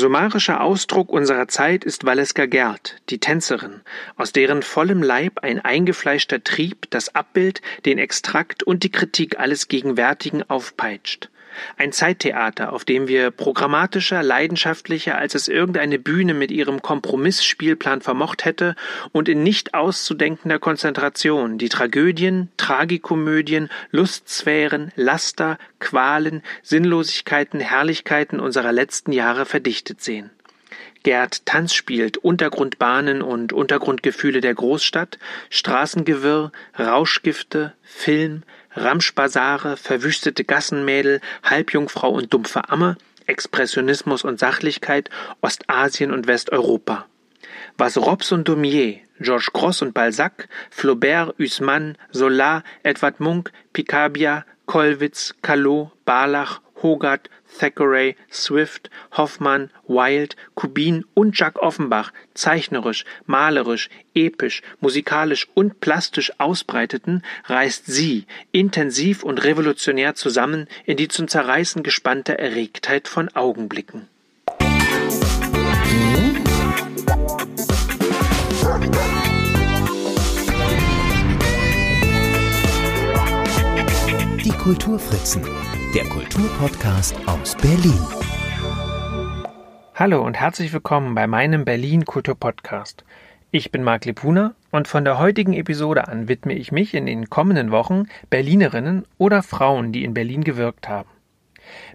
Summarischer Ausdruck unserer Zeit ist Valeska Gerd, die Tänzerin, aus deren vollem Leib ein eingefleischter Trieb das Abbild, den Extrakt und die Kritik alles Gegenwärtigen aufpeitscht. Ein Zeittheater, auf dem wir programmatischer, leidenschaftlicher, als es irgendeine Bühne mit ihrem Kompromissspielplan vermocht hätte und in nicht auszudenkender Konzentration die Tragödien, Tragikomödien, Lustsphären, Laster, Qualen, Sinnlosigkeiten, Herrlichkeiten unserer letzten Jahre verdichtet sehen. Gerd Tanz spielt Untergrundbahnen und Untergrundgefühle der Großstadt, Straßengewirr, Rauschgifte, Film, Ramschbasare, verwüstete Gassenmädel, Halbjungfrau und dumpfe Amme, Expressionismus und Sachlichkeit, Ostasien und Westeuropa. Was Robs und Daumier, Georges Gross und Balzac, Flaubert, Huysman, Zola, Edward Munk, Picabia, Kollwitz, Callot, Barlach, Hogarth, Thackeray, Swift, Hoffmann, Wilde, Kubin und Jacques Offenbach zeichnerisch, malerisch, episch, musikalisch und plastisch ausbreiteten, reißt sie intensiv und revolutionär zusammen in die zum Zerreißen gespannte Erregtheit von Augenblicken. Kulturfritzen der Kulturpodcast aus Berlin. Hallo und herzlich willkommen bei meinem Berlin Kulturpodcast. Ich bin Marc Lepuna und von der heutigen Episode an widme ich mich in den kommenden Wochen Berlinerinnen oder Frauen, die in Berlin gewirkt haben.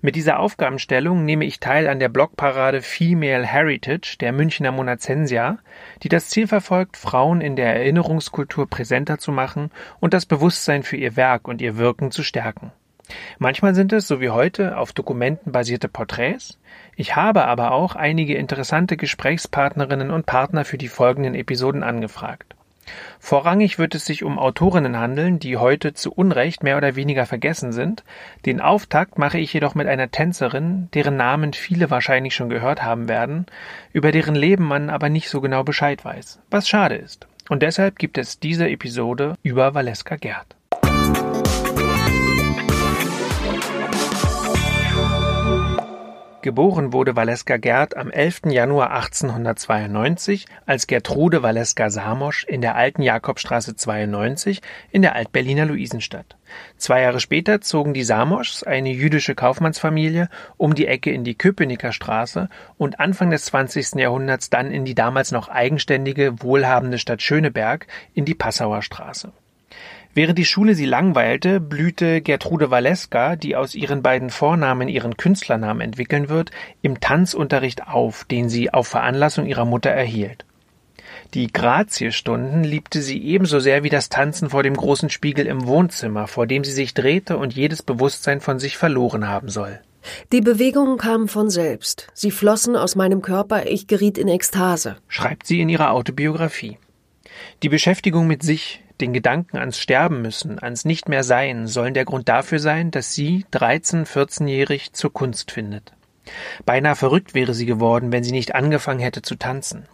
Mit dieser Aufgabenstellung nehme ich teil an der Blogparade Female Heritage der Münchner Monazensia, die das Ziel verfolgt, Frauen in der Erinnerungskultur präsenter zu machen und das Bewusstsein für ihr Werk und ihr Wirken zu stärken. Manchmal sind es, so wie heute, auf Dokumenten basierte Porträts. Ich habe aber auch einige interessante Gesprächspartnerinnen und Partner für die folgenden Episoden angefragt. Vorrangig wird es sich um Autorinnen handeln, die heute zu Unrecht mehr oder weniger vergessen sind. Den Auftakt mache ich jedoch mit einer Tänzerin, deren Namen viele wahrscheinlich schon gehört haben werden, über deren Leben man aber nicht so genau Bescheid weiß, was schade ist. Und deshalb gibt es diese Episode über Valeska Gerd. Geboren wurde Valeska Gerd am 11. Januar 1892 als Gertrude Valeska Samosch in der alten Jakobstraße 92 in der Altberliner Luisenstadt. Zwei Jahre später zogen die Samoschs, eine jüdische Kaufmannsfamilie, um die Ecke in die Köpenicker Straße und Anfang des 20. Jahrhunderts dann in die damals noch eigenständige, wohlhabende Stadt Schöneberg in die Passauer Straße. Während die Schule sie langweilte, blühte Gertrude Valeska, die aus ihren beiden Vornamen ihren Künstlernamen entwickeln wird, im Tanzunterricht auf, den sie auf Veranlassung ihrer Mutter erhielt. Die Graziestunden liebte sie ebenso sehr wie das Tanzen vor dem großen Spiegel im Wohnzimmer, vor dem sie sich drehte und jedes Bewusstsein von sich verloren haben soll. Die Bewegungen kamen von selbst. Sie flossen aus meinem Körper, ich geriet in Ekstase, schreibt sie in ihrer Autobiografie. Die Beschäftigung mit sich, den Gedanken ans Sterben müssen, ans Nicht mehr Sein, sollen der Grund dafür sein, dass sie, 13-, 14-jährig, zur Kunst findet. Beinahe verrückt wäre sie geworden, wenn sie nicht angefangen hätte zu tanzen.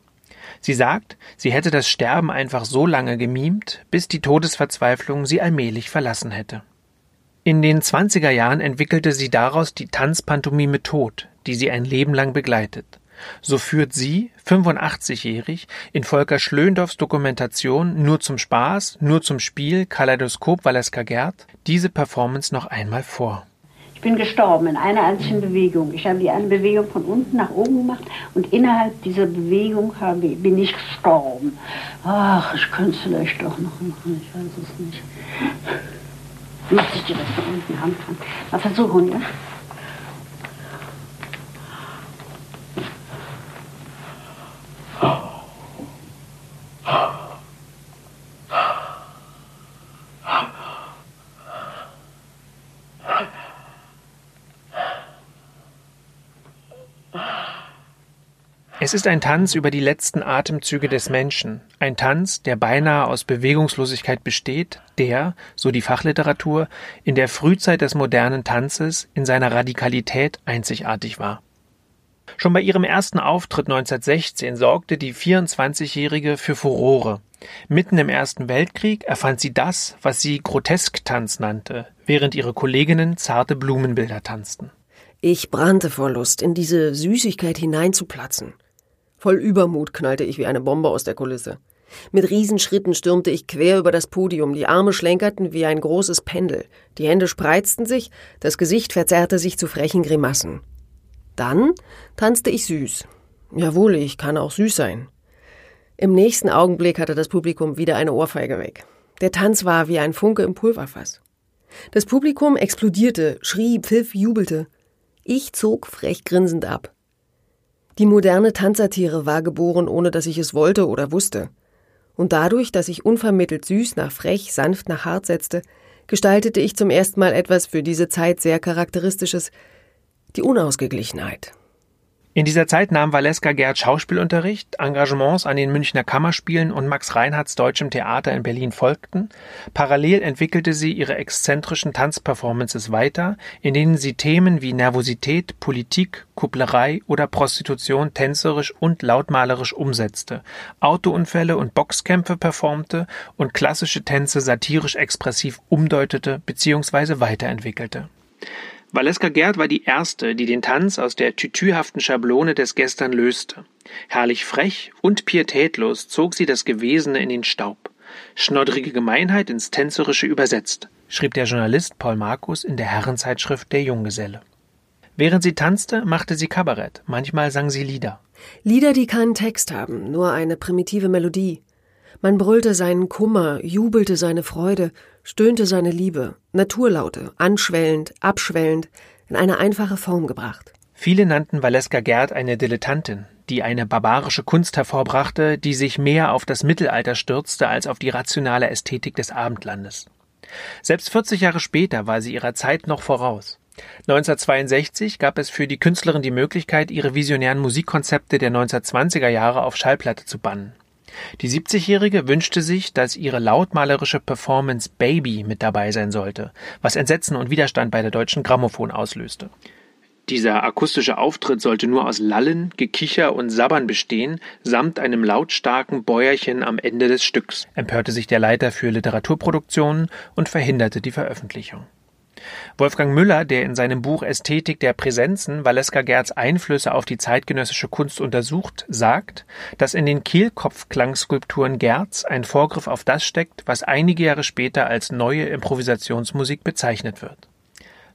Sie sagt, sie hätte das Sterben einfach so lange gemimt, bis die Todesverzweiflung sie allmählich verlassen hätte. In den 20er Jahren entwickelte sie daraus die Tanzpantomime Tod, die sie ein Leben lang begleitet. So führt sie, 85-jährig, in Volker Schlöndorffs Dokumentation Nur zum Spaß, nur zum Spiel, Kaleidoskop Valeska Gerd, diese Performance noch einmal vor. Ich bin gestorben in einer einzigen Bewegung. Ich habe die eine Bewegung von unten nach oben gemacht und innerhalb dieser Bewegung habe, bin ich gestorben. Ach, ich könnte es vielleicht doch noch machen, ich weiß es nicht. Muss ich direkt von unten anfangen. Mal versuchen, ja? Es ist ein Tanz über die letzten Atemzüge des Menschen, ein Tanz, der beinahe aus Bewegungslosigkeit besteht, der, so die Fachliteratur, in der Frühzeit des modernen Tanzes in seiner Radikalität einzigartig war. Schon bei ihrem ersten Auftritt 1916 sorgte die 24-Jährige für Furore. Mitten im Ersten Weltkrieg erfand sie das, was sie Grotesktanz nannte, während ihre Kolleginnen zarte Blumenbilder tanzten. Ich brannte vor Lust, in diese Süßigkeit hineinzuplatzen. Voll Übermut knallte ich wie eine Bombe aus der Kulisse. Mit Riesenschritten stürmte ich quer über das Podium, die Arme schlenkerten wie ein großes Pendel, die Hände spreizten sich, das Gesicht verzerrte sich zu frechen Grimassen. Dann tanzte ich süß. Jawohl, ich kann auch süß sein. Im nächsten Augenblick hatte das Publikum wieder eine Ohrfeige weg. Der Tanz war wie ein Funke im Pulverfass. Das Publikum explodierte, schrie, pfiff, jubelte. Ich zog frech grinsend ab. Die moderne Tanzsatire war geboren, ohne dass ich es wollte oder wusste. Und dadurch, dass ich unvermittelt süß nach frech, sanft nach hart setzte, gestaltete ich zum ersten Mal etwas für diese Zeit sehr Charakteristisches, die Unausgeglichenheit. In dieser Zeit nahm Valeska Gerd Schauspielunterricht, Engagements an den Münchner Kammerspielen und Max Reinhardts Deutschem Theater in Berlin folgten. Parallel entwickelte sie ihre exzentrischen Tanzperformances weiter, in denen sie Themen wie Nervosität, Politik, Kupplerei oder Prostitution tänzerisch und lautmalerisch umsetzte, Autounfälle und Boxkämpfe performte und klassische Tänze satirisch expressiv umdeutete bzw. weiterentwickelte. Valeska Gerd war die erste, die den Tanz aus der tütühaften Schablone des Gestern löste. Herrlich frech und pietätlos zog sie das Gewesene in den Staub. Schnoddrige Gemeinheit ins Tänzerische übersetzt, schrieb der Journalist Paul Markus in der Herrenzeitschrift Der Junggeselle. Während sie tanzte, machte sie Kabarett, manchmal sang sie Lieder. Lieder, die keinen Text haben, nur eine primitive Melodie. Man brüllte seinen Kummer, jubelte seine Freude, stöhnte seine Liebe, Naturlaute, anschwellend, abschwellend, in eine einfache Form gebracht. Viele nannten Valeska Gerd eine Dilettantin, die eine barbarische Kunst hervorbrachte, die sich mehr auf das Mittelalter stürzte als auf die rationale Ästhetik des Abendlandes. Selbst 40 Jahre später war sie ihrer Zeit noch voraus. 1962 gab es für die Künstlerin die Möglichkeit, ihre visionären Musikkonzepte der 1920er Jahre auf Schallplatte zu bannen. Die 70-Jährige wünschte sich, dass ihre lautmalerische Performance Baby mit dabei sein sollte, was Entsetzen und Widerstand bei der Deutschen Grammophon auslöste. Dieser akustische Auftritt sollte nur aus Lallen, Gekicher und Sabbern bestehen, samt einem lautstarken Bäuerchen am Ende des Stücks, empörte sich der Leiter für Literaturproduktionen und verhinderte die Veröffentlichung. Wolfgang Müller, der in seinem Buch Ästhetik der Präsenzen Valeska Gerds Einflüsse auf die zeitgenössische Kunst untersucht, sagt, dass in den Kehlkopfklangskulpturen Gerds ein Vorgriff auf das steckt, was einige Jahre später als neue Improvisationsmusik bezeichnet wird.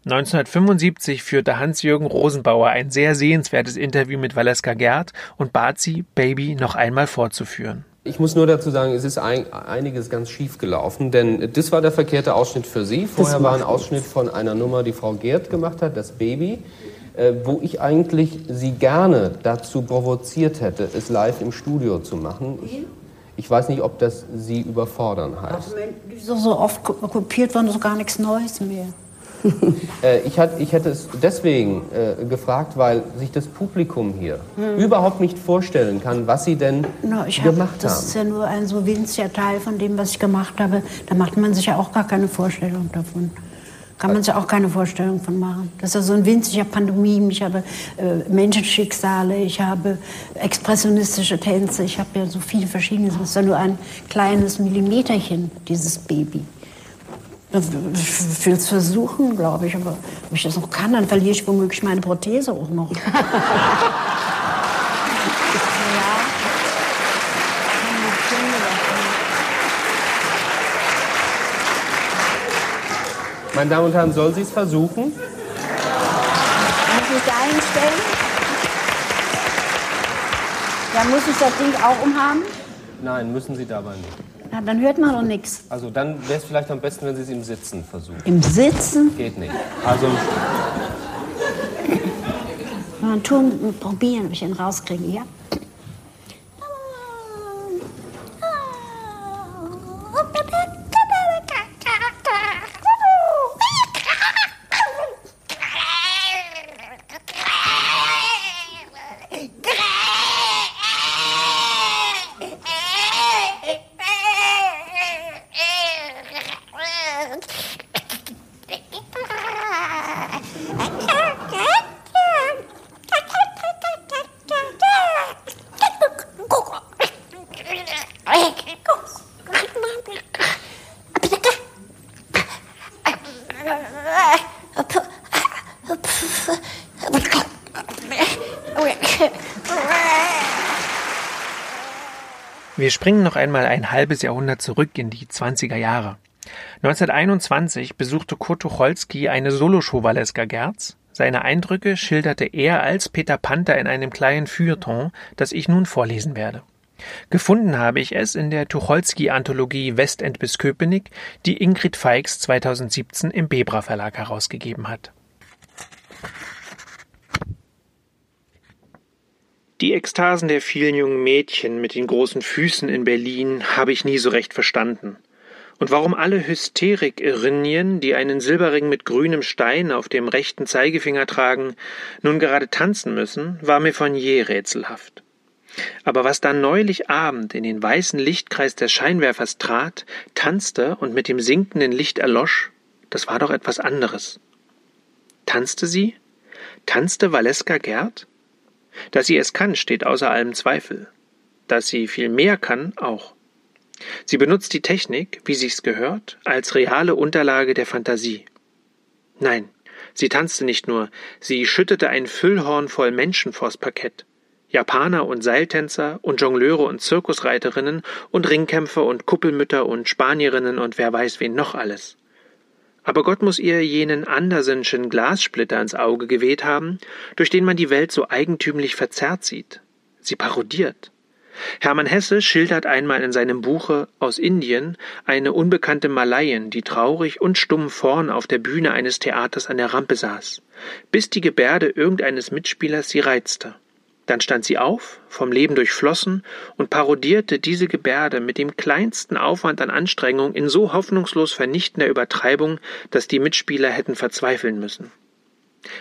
1975 führte Hans-Jürgen Rosenbauer ein sehr sehenswertes Interview mit Valeska Gerd und bat sie, Baby noch einmal fortzuführen. Ich muss nur dazu sagen, es ist ein, einiges ganz schief gelaufen, denn das war der verkehrte Ausschnitt für Sie. Vorher war ein Ausschnitt von einer Nummer, die Frau Gerd gemacht hat, das Baby, äh, wo ich eigentlich Sie gerne dazu provoziert hätte, es live im Studio zu machen. Ich, ich weiß nicht, ob das Sie überfordern heißt. Die so, so oft kopiert worden, ist gar nichts Neues mehr. Äh, ich, hat, ich hätte es deswegen äh, gefragt, weil sich das Publikum hier hm. überhaupt nicht vorstellen kann, was sie denn no, gemacht hab, haben. Das ist ja nur ein so winziger Teil von dem, was ich gemacht habe. Da macht man sich ja auch gar keine Vorstellung davon. Kann man sich auch keine Vorstellung von machen. Das ist ja so ein winziger Pandemie. Ich habe äh, Menschenschicksale, ich habe expressionistische Tänze, ich habe ja so viele verschiedene. Es ist ja nur ein kleines Millimeterchen, dieses Baby. Ich will es versuchen, glaube ich, aber wenn ich das noch kann, dann verliere ich womöglich meine Prothese auch noch. ja. Meine Damen und Herren, soll sie es versuchen? Muss ich da hinstellen? Ja, muss ich das Ding auch umhaben? Nein, müssen Sie dabei nicht. Na, dann hört man doch nichts. Also dann wäre es vielleicht am besten, wenn Sie es im Sitzen versuchen. Im Sitzen? Geht nicht. Also Mal tun, probieren, ob ich ihn rauskriege, ja? Wir springen noch einmal ein halbes Jahrhundert zurück in die 20er Jahre. 1921 besuchte Kurt Tucholsky eine Soloshow Valeska Gerz. Seine Eindrücke schilderte er als Peter Panther in einem kleinen Feuilleton, das ich nun vorlesen werde. Gefunden habe ich es in der Tucholsky-Anthologie Westend bis Köpenick, die Ingrid Feix 2017 im Bebra Verlag herausgegeben hat. Die Ekstasen der vielen jungen Mädchen mit den großen Füßen in Berlin habe ich nie so recht verstanden. Und warum alle Hysterik-Irrnien, die einen Silberring mit grünem Stein auf dem rechten Zeigefinger tragen, nun gerade tanzen müssen, war mir von je rätselhaft. Aber was dann neulich Abend in den weißen Lichtkreis des Scheinwerfers trat, tanzte und mit dem sinkenden Licht erlosch, das war doch etwas anderes. Tanzte sie? Tanzte Valeska Gerd? Dass sie es kann, steht außer allem Zweifel. Dass sie viel mehr kann, auch. Sie benutzt die Technik, wie sich's gehört, als reale Unterlage der Fantasie. Nein, sie tanzte nicht nur, sie schüttete ein Füllhorn voll Menschen vors Parkett. Japaner und Seiltänzer und Jongleure und Zirkusreiterinnen und Ringkämpfer und Kuppelmütter und Spanierinnen und wer weiß wen noch alles. Aber Gott muss ihr jenen Andersenschen Glassplitter ins Auge geweht haben, durch den man die Welt so eigentümlich verzerrt sieht. Sie parodiert. Hermann Hesse schildert einmal in seinem Buche Aus Indien eine unbekannte Malayen, die traurig und stumm vorn auf der Bühne eines Theaters an der Rampe saß, bis die Gebärde irgendeines Mitspielers sie reizte. Dann stand sie auf, vom Leben durchflossen, und parodierte diese Gebärde mit dem kleinsten Aufwand an Anstrengung in so hoffnungslos vernichtender Übertreibung, dass die Mitspieler hätten verzweifeln müssen.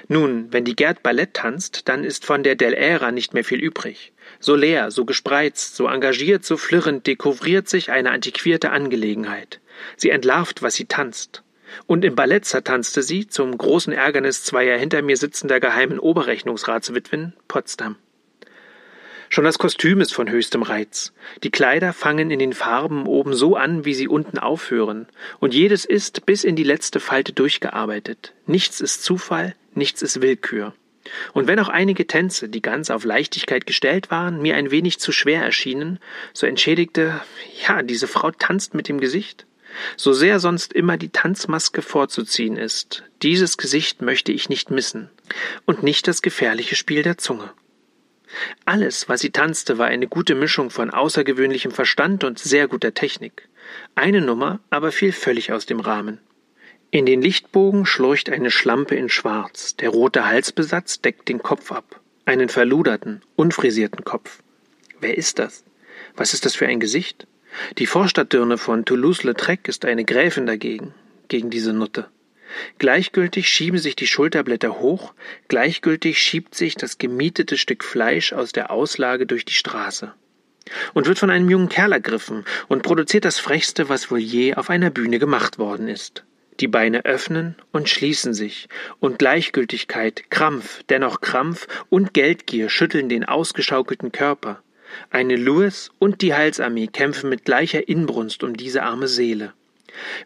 Nun, wenn die Gerd Ballett tanzt, dann ist von der Del Era nicht mehr viel übrig. So leer, so gespreizt, so engagiert, so flirrend dekouvriert sich eine antiquierte Angelegenheit. Sie entlarvt, was sie tanzt. Und im Ballett zertanzte sie, zum großen Ärgernis zweier hinter mir sitzender geheimen Oberrechnungsratswitwen, Potsdam. Schon das Kostüm ist von höchstem Reiz. Die Kleider fangen in den Farben oben so an, wie sie unten aufhören, und jedes ist bis in die letzte Falte durchgearbeitet. Nichts ist Zufall, nichts ist Willkür. Und wenn auch einige Tänze, die ganz auf Leichtigkeit gestellt waren, mir ein wenig zu schwer erschienen, so entschädigte, ja, diese Frau tanzt mit dem Gesicht. So sehr sonst immer die Tanzmaske vorzuziehen ist, dieses Gesicht möchte ich nicht missen, und nicht das gefährliche Spiel der Zunge. Alles, was sie tanzte, war eine gute Mischung von außergewöhnlichem Verstand und sehr guter Technik. Eine Nummer aber fiel völlig aus dem Rahmen. In den Lichtbogen schlurcht eine Schlampe in Schwarz, der rote Halsbesatz deckt den Kopf ab, einen verluderten, unfrisierten Kopf. Wer ist das? Was ist das für ein Gesicht? Die Vorstadtdirne von Toulouse-Lautrec ist eine Gräfin dagegen, gegen diese Nutte. Gleichgültig schieben sich die Schulterblätter hoch, gleichgültig schiebt sich das gemietete Stück Fleisch aus der Auslage durch die Straße. Und wird von einem jungen Kerl ergriffen und produziert das Frechste, was wohl je auf einer Bühne gemacht worden ist. Die Beine öffnen und schließen sich, und Gleichgültigkeit, Krampf, dennoch Krampf und Geldgier schütteln den ausgeschaukelten Körper. Eine Louis und die Heilsarmee kämpfen mit gleicher Inbrunst um diese arme Seele.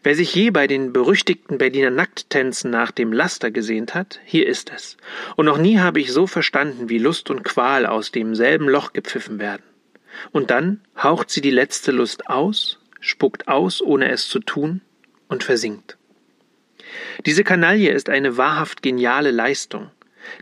Wer sich je bei den berüchtigten Berliner Nackttänzen nach dem Laster gesehnt hat, hier ist es. Und noch nie habe ich so verstanden, wie Lust und Qual aus demselben Loch gepfiffen werden. Und dann haucht sie die letzte Lust aus, spuckt aus, ohne es zu tun, und versinkt. Diese Kanaille ist eine wahrhaft geniale Leistung.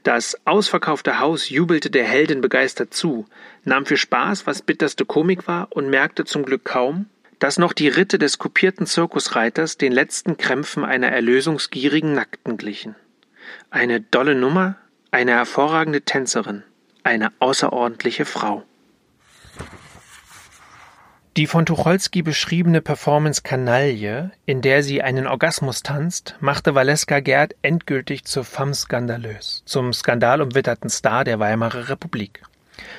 Das ausverkaufte Haus jubelte der Heldin begeistert zu, nahm für Spaß, was bitterste Komik war, und merkte zum Glück kaum, dass noch die Ritte des kopierten Zirkusreiters den letzten Krämpfen einer erlösungsgierigen Nackten glichen. Eine dolle Nummer, eine hervorragende Tänzerin, eine außerordentliche Frau. Die von Tucholsky beschriebene Performance Kanaille, in der sie einen Orgasmus tanzt, machte Valeska Gerd endgültig zur femme skandaleuse, zum skandalumwitterten Star der Weimarer Republik.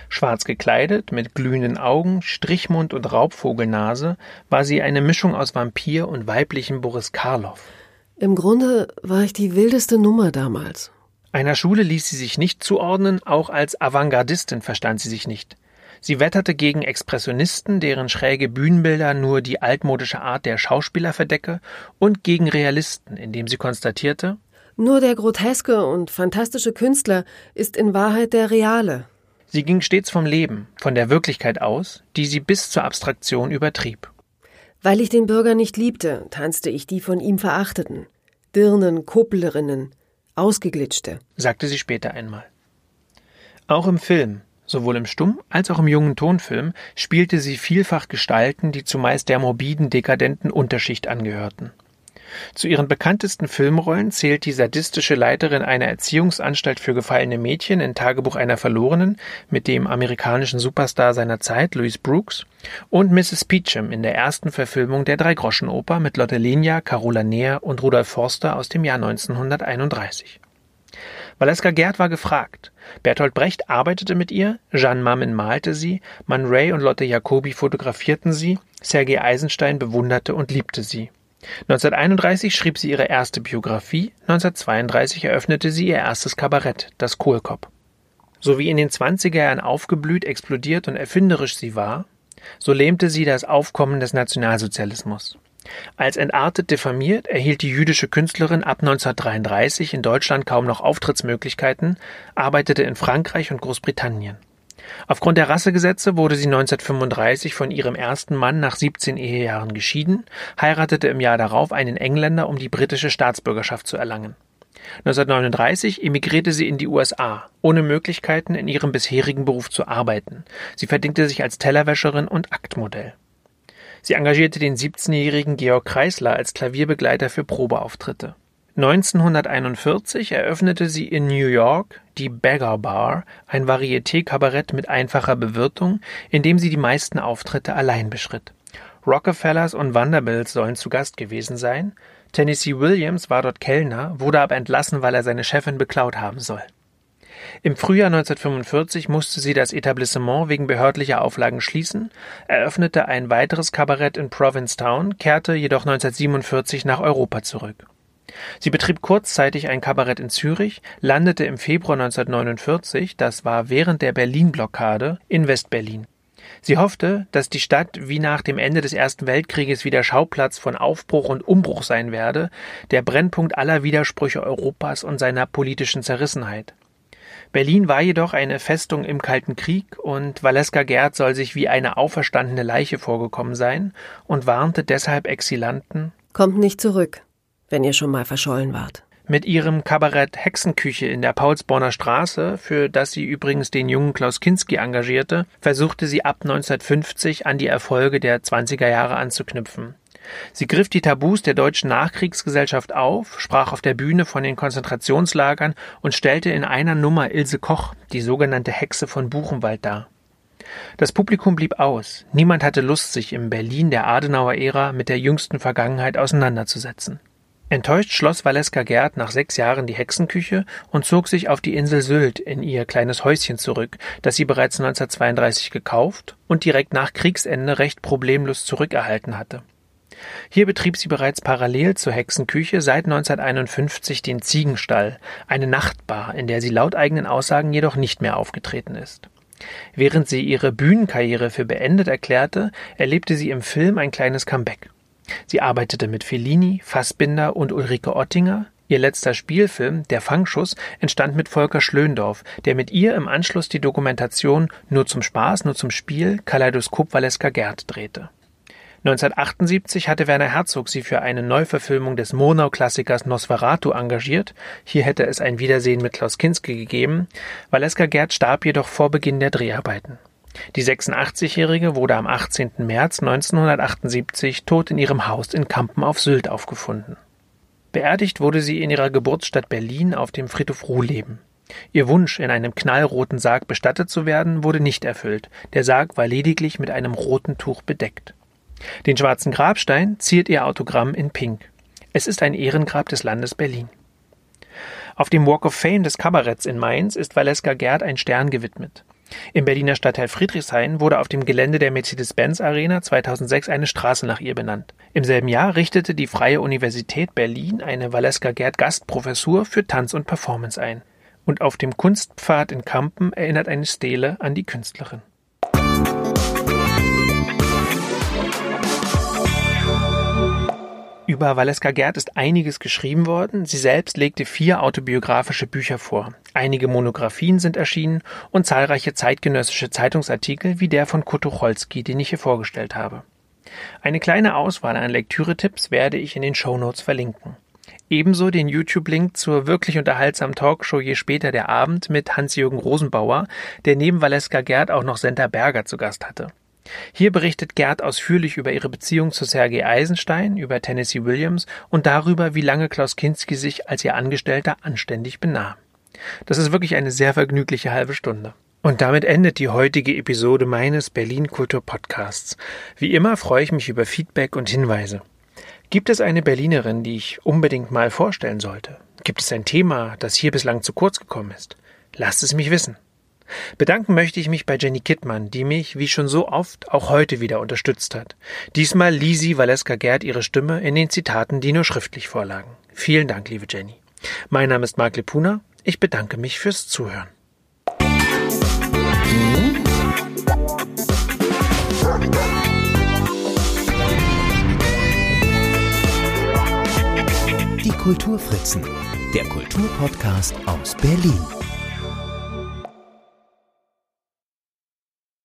Schwarz gekleidet, mit glühenden Augen, Strichmund und Raubvogelnase war sie eine Mischung aus Vampir und weiblichem Boris Karloff. Im Grunde war ich die wildeste Nummer damals. Einer Schule ließ sie sich nicht zuordnen, auch als Avantgardistin verstand sie sich nicht. Sie wetterte gegen Expressionisten, deren schräge Bühnenbilder nur die altmodische Art der Schauspieler verdecke, und gegen Realisten, indem sie konstatierte, nur der groteske und fantastische Künstler ist in Wahrheit der reale. Sie ging stets vom Leben, von der Wirklichkeit aus, die sie bis zur Abstraktion übertrieb. Weil ich den Bürger nicht liebte, tanzte ich die von ihm verachteten. Dirnen, Kupplerinnen, Ausgeglitschte, sagte sie später einmal. Auch im Film, sowohl im Stumm- als auch im jungen Tonfilm, spielte sie vielfach Gestalten, die zumeist der morbiden, dekadenten Unterschicht angehörten. Zu ihren bekanntesten Filmrollen zählt die sadistische Leiterin einer Erziehungsanstalt für gefallene Mädchen in Tagebuch einer Verlorenen mit dem amerikanischen Superstar seiner Zeit Louis Brooks und Mrs. Peachum in der ersten Verfilmung der Dreigroschenoper mit Lotte Lenya, Carola Neher und Rudolf Forster aus dem Jahr 1931. Valeska Gerd war gefragt. Bertolt Brecht arbeitete mit ihr, Jeanne Mammen malte sie, Man Ray und Lotte Jacobi fotografierten sie, Sergei Eisenstein bewunderte und liebte sie. 1931 schrieb sie ihre erste Biografie, 1932 eröffnete sie ihr erstes Kabarett, das Kohlkopf. So wie in den 20er Jahren aufgeblüht, explodiert und erfinderisch sie war, so lähmte sie das Aufkommen des Nationalsozialismus. Als entartet diffamiert erhielt die jüdische Künstlerin ab 1933 in Deutschland kaum noch Auftrittsmöglichkeiten, arbeitete in Frankreich und Großbritannien. Aufgrund der Rassegesetze wurde sie 1935 von ihrem ersten Mann nach 17 Ehejahren geschieden, heiratete im Jahr darauf einen Engländer, um die britische Staatsbürgerschaft zu erlangen. 1939 emigrierte sie in die USA, ohne Möglichkeiten, in ihrem bisherigen Beruf zu arbeiten. Sie verdingte sich als Tellerwäscherin und Aktmodell. Sie engagierte den 17-jährigen Georg Kreisler als Klavierbegleiter für Probeauftritte. 1941 eröffnete sie in New York die Beggar Bar, ein Varieté-Kabarett mit einfacher Bewirtung, in dem sie die meisten Auftritte allein beschritt. Rockefellers und Vanderbilts sollen zu Gast gewesen sein. Tennessee Williams war dort Kellner, wurde aber entlassen, weil er seine Chefin beklaut haben soll. Im Frühjahr 1945 musste sie das Etablissement wegen behördlicher Auflagen schließen, eröffnete ein weiteres Kabarett in Provincetown, kehrte jedoch 1947 nach Europa zurück. Sie betrieb kurzzeitig ein Kabarett in Zürich, landete im Februar 1949, das war während der Berlin-Blockade, in West-Berlin. Sie hoffte, dass die Stadt wie nach dem Ende des Ersten Weltkrieges wieder Schauplatz von Aufbruch und Umbruch sein werde, der Brennpunkt aller Widersprüche Europas und seiner politischen Zerrissenheit. Berlin war jedoch eine Festung im Kalten Krieg und Valeska Gerd soll sich wie eine auferstandene Leiche vorgekommen sein und warnte deshalb Exilanten Kommt nicht zurück wenn ihr schon mal verschollen wart. Mit ihrem Kabarett Hexenküche in der Paulsborner Straße, für das sie übrigens den jungen Klaus Kinski engagierte, versuchte sie ab 1950 an die Erfolge der 20er Jahre anzuknüpfen. Sie griff die Tabus der deutschen Nachkriegsgesellschaft auf, sprach auf der Bühne von den Konzentrationslagern und stellte in einer Nummer Ilse Koch, die sogenannte Hexe von Buchenwald, dar. Das Publikum blieb aus. Niemand hatte Lust, sich im Berlin der Adenauer Ära mit der jüngsten Vergangenheit auseinanderzusetzen. Enttäuscht schloss Valeska Gerd nach sechs Jahren die Hexenküche und zog sich auf die Insel Sylt in ihr kleines Häuschen zurück, das sie bereits 1932 gekauft und direkt nach Kriegsende recht problemlos zurückerhalten hatte. Hier betrieb sie bereits parallel zur Hexenküche seit 1951 den Ziegenstall, eine Nachtbar, in der sie laut eigenen Aussagen jedoch nicht mehr aufgetreten ist. Während sie ihre Bühnenkarriere für beendet erklärte, erlebte sie im Film ein kleines Comeback. Sie arbeitete mit Fellini, Fassbinder und Ulrike Ottinger. Ihr letzter Spielfilm, Der Fangschuss, entstand mit Volker Schlöndorff, der mit ihr im Anschluss die Dokumentation Nur zum Spaß, nur zum Spiel Kaleidoskop Valeska Gerd drehte. 1978 hatte Werner Herzog sie für eine Neuverfilmung des Murnau-Klassikers Nosferatu engagiert. Hier hätte es ein Wiedersehen mit Klaus Kinski gegeben. Valeska Gerd starb jedoch vor Beginn der Dreharbeiten. Die 86-Jährige wurde am 18. März 1978 tot in ihrem Haus in Kampen auf Sylt aufgefunden. Beerdigt wurde sie in ihrer Geburtsstadt Berlin auf dem Friedhof Ruhleben. Ihr Wunsch, in einem knallroten Sarg bestattet zu werden, wurde nicht erfüllt. Der Sarg war lediglich mit einem roten Tuch bedeckt. Den schwarzen Grabstein ziert ihr Autogramm in Pink. Es ist ein Ehrengrab des Landes Berlin. Auf dem Walk of Fame des Kabaretts in Mainz ist Valeska Gerd ein Stern gewidmet. Im Berliner Stadtteil Friedrichshain wurde auf dem Gelände der Mercedes-Benz Arena 2006 eine Straße nach ihr benannt. Im selben Jahr richtete die Freie Universität Berlin eine Valeska Gerd Gastprofessur für Tanz und Performance ein. Und auf dem Kunstpfad in Kampen erinnert eine Stele an die Künstlerin. Über Valeska Gerd ist einiges geschrieben worden. Sie selbst legte vier autobiografische Bücher vor. Einige Monographien sind erschienen und zahlreiche zeitgenössische Zeitungsartikel wie der von Kurt Tucholsky, den ich hier vorgestellt habe. Eine kleine Auswahl an Lektüretipps werde ich in den Shownotes verlinken. Ebenso den YouTube-Link zur wirklich unterhaltsamen Talkshow Je später der Abend mit Hans-Jürgen Rosenbauer, der neben Valeska Gerd auch noch Senta Berger zu Gast hatte. Hier berichtet Gerd ausführlich über ihre Beziehung zu Sergei Eisenstein, über Tennessee Williams und darüber, wie lange Klaus Kinski sich als ihr Angestellter anständig benahm. Das ist wirklich eine sehr vergnügliche halbe Stunde. Und damit endet die heutige Episode meines Berlin Kultur Podcasts. Wie immer freue ich mich über Feedback und Hinweise. Gibt es eine Berlinerin, die ich unbedingt mal vorstellen sollte? Gibt es ein Thema, das hier bislang zu kurz gekommen ist? Lasst es mich wissen. Bedanken möchte ich mich bei Jenny Kittmann, die mich, wie schon so oft, auch heute wieder unterstützt hat. Diesmal lieh sie Valeska Gerd ihre Stimme in den Zitaten, die nur schriftlich vorlagen. Vielen Dank, liebe Jenny. Mein Name ist Marc Lepuna. Ich bedanke mich fürs Zuhören. Die Kulturfritzen, der Kulturpodcast aus Berlin.